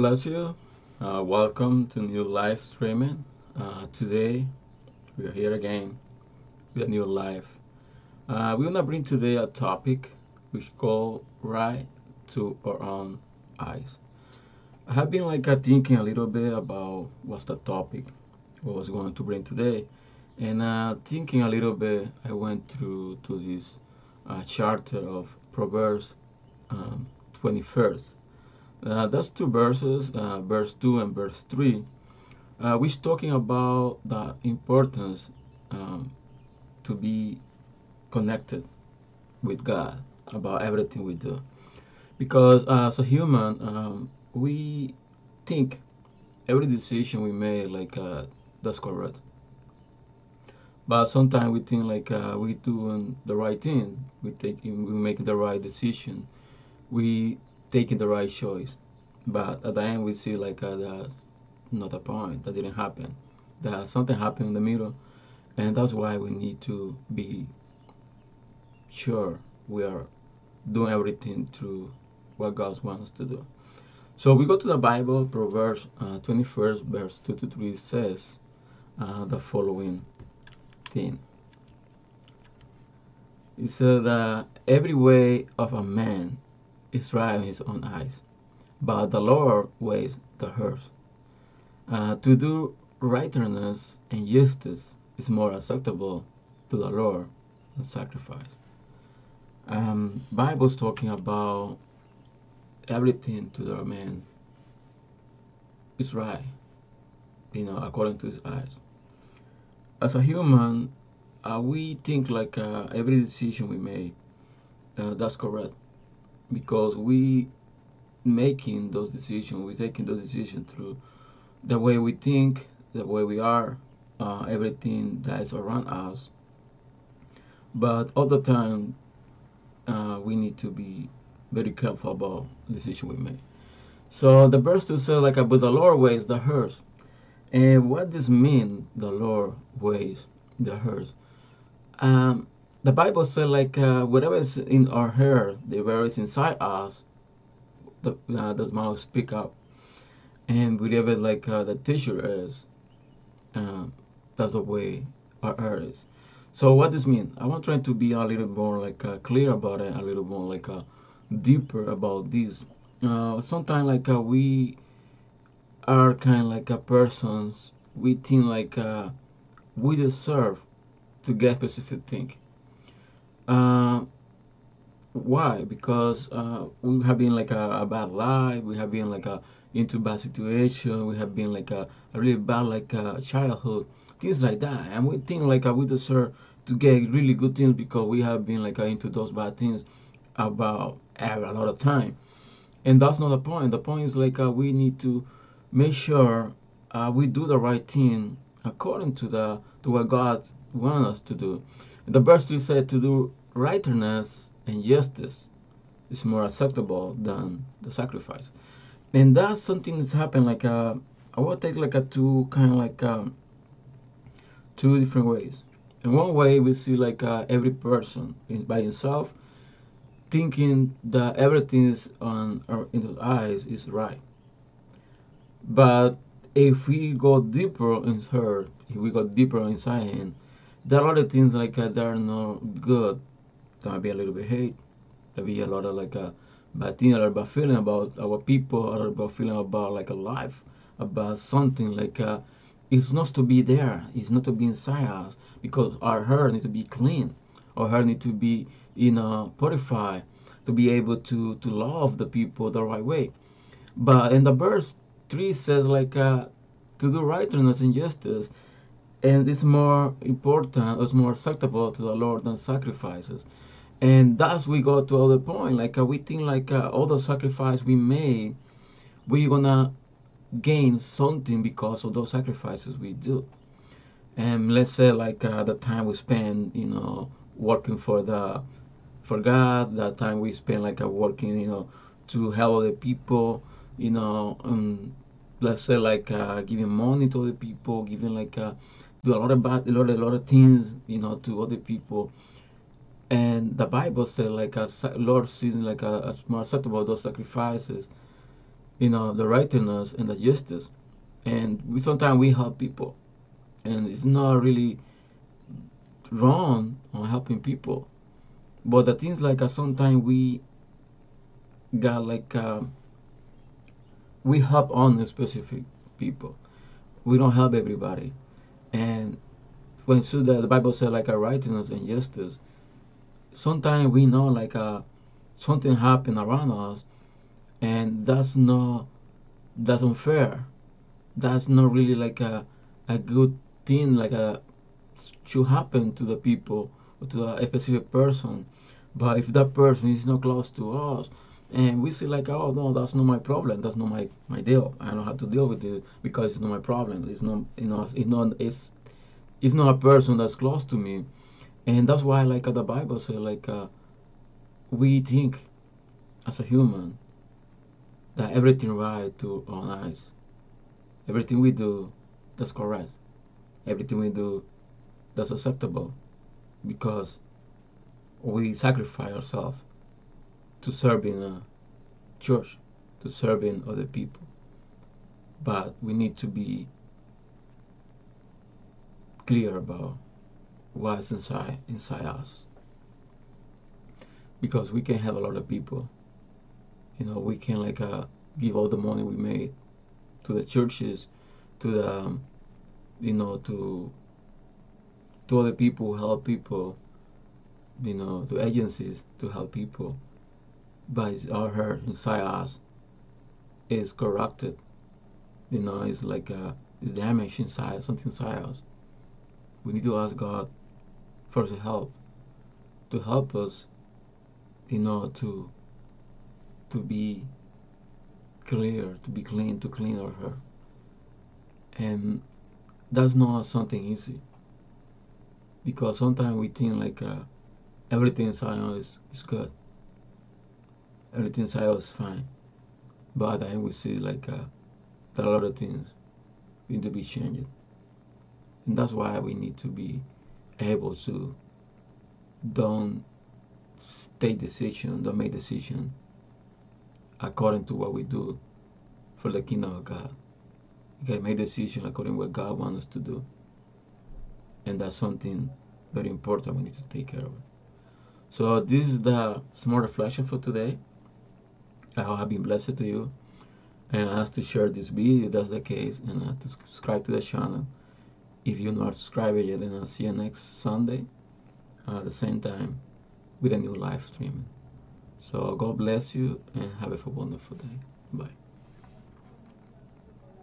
bless you. Uh, welcome to new live streaming. Uh, today we are here again with a new live. Uh, we're gonna bring today a topic which go right to our own eyes. I have been like thinking a little bit about what's the topic, what was going to bring today, and uh, thinking a little bit, I went through to this uh, charter of Proverbs um, 21st uh, two verses, uh, verse 2 and verse 3, uh, which talking about the importance um, to be connected with God about everything we do. Because as a human, um, we think every decision we make like uh, that's correct. But sometimes we think like uh, we doing the right thing. We take we make the right decision. We taking the right choice. But at the end, we see like uh, that's not a point. That didn't happen. That something happened in the middle, and that's why we need to be sure we are doing everything through what God wants to do. So we go to the Bible, Proverbs uh, 21st, verse 2 to 3 says uh, the following thing. It says that every way of a man is right in his own eyes, but the Lord weighs the heart. Uh, to do righteousness and justice is more acceptable to the Lord than sacrifice. Um, Bible's talking about everything to the man is right, you know, according to his eyes. As a human, uh, we think like uh, every decision we make, uh, that's correct because we making those decisions we're taking those decisions through the way we think the way we are uh, everything that is around us. But all the time uh, we need to be very careful about the decision we make. So the verse to say like but the lord weighs the hurts and what does mean the lord weighs the hurts um, the Bible says like uh, whatever is in our hair, the whatever is inside us, the uh, the mouth speak up, and whatever like uh, the tissue is, um, that's the way our hair is. So what does mean? I want to try to be a little more like uh, clear about it, a little more like uh, deeper about this. Uh, sometimes like uh, we are kind of like a persons we think like uh, we deserve to get specific thing uh, why? Because uh, we have been like a, a, bad life. We have been like a into bad situation. We have been like a, a really bad like a uh, childhood, things like that. And we think like uh, we deserve to get really good things because we have been like uh, into those bad things about a lot of time. And that's not the point. The point is like we need to make sure uh, we do the right thing according to the to what God wants us to do. The verse 2 said to do righteousness and justice is more acceptable than the sacrifice. And that's something that's happened like uh, I will take like a two kind of like um, two different ways. In one way, we see like uh, every person is by himself thinking that everything is on our in his eyes is right. But if we go deeper in her, if we go deeper inside him, there are other things like uh, that are not good there might be a little bit hate. There be a lot of like a bad thing, a lot feeling about our people, a lot about feeling about like a life, about something like uh, it's not to be there. It's not to be inside us because our heart needs to be clean. Our heart needs to be you know purified to be able to to love the people the right way. But in the verse three says like uh, to do righteousness and justice and it's more important it's more acceptable to the lord than sacrifices and thus we go to other point like uh, we think like uh, all the sacrifice we made we're gonna gain something because of those sacrifices we do. And let's say like uh, the time we spend you know working for the for god that time we spend like uh, working you know to help other people you know um, let's say like uh, giving money to other people giving like uh, do a lot of bad a lot, a lot of things you know to other people and the Bible said like a Lord sees like a, a more acceptable those sacrifices you know the righteousness and the justice. And we sometimes we help people. And it's not really wrong on helping people. But the things like uh, sometimes we got like uh, we help on the specific people. We don't help everybody. And when so the, the bible said like a righteousness and justice sometimes we know like uh, something happened around us and that's not that's unfair. That's not really like a, a good thing like a should happen to the people or to a specific person. But if that person is not close to us and we see like oh no that's not my problem. That's not my my deal. I don't have to deal with it because it's not my problem. It's not you know it's not it's it's not a person that's close to me and that's why like uh, the bible says like uh, we think as a human that everything right to our eyes. Everything we do that's correct. Everything we do that's acceptable because we sacrifice ourselves to serving a church to serving other people. But we need to be clear about what's inside inside us. Because we can have a lot of people. You know we can like uh, give all the money we made to the churches to the um, you know to to other people help people you know to agencies to help people. But our heart inside us. Is corrupted. You know it's like uh, it's damaged inside something inside us. We need to ask god for the help to help us you know to to be clear to be clean to clean our heart and that's not something easy. Because sometimes we think like uh, everything inside us is, good. Everything inside us is fine. But then we see like uh, a lot of things need to be changed. And that's why we need to be able to don't take decision don't make decision according to what we do for the kingdom of god. Okay make decision according to what god wants us to do. And that's something very important we need to take care of. So this is the small reflection for today. I hope i've been blessed to you. And I ask to share this video if that's the case. And uh, to subscribe to the channel if you're not subscribed yet then i'll see you next sunday at the same time with a new live stream. So god bless you and have a wonderful day. Bye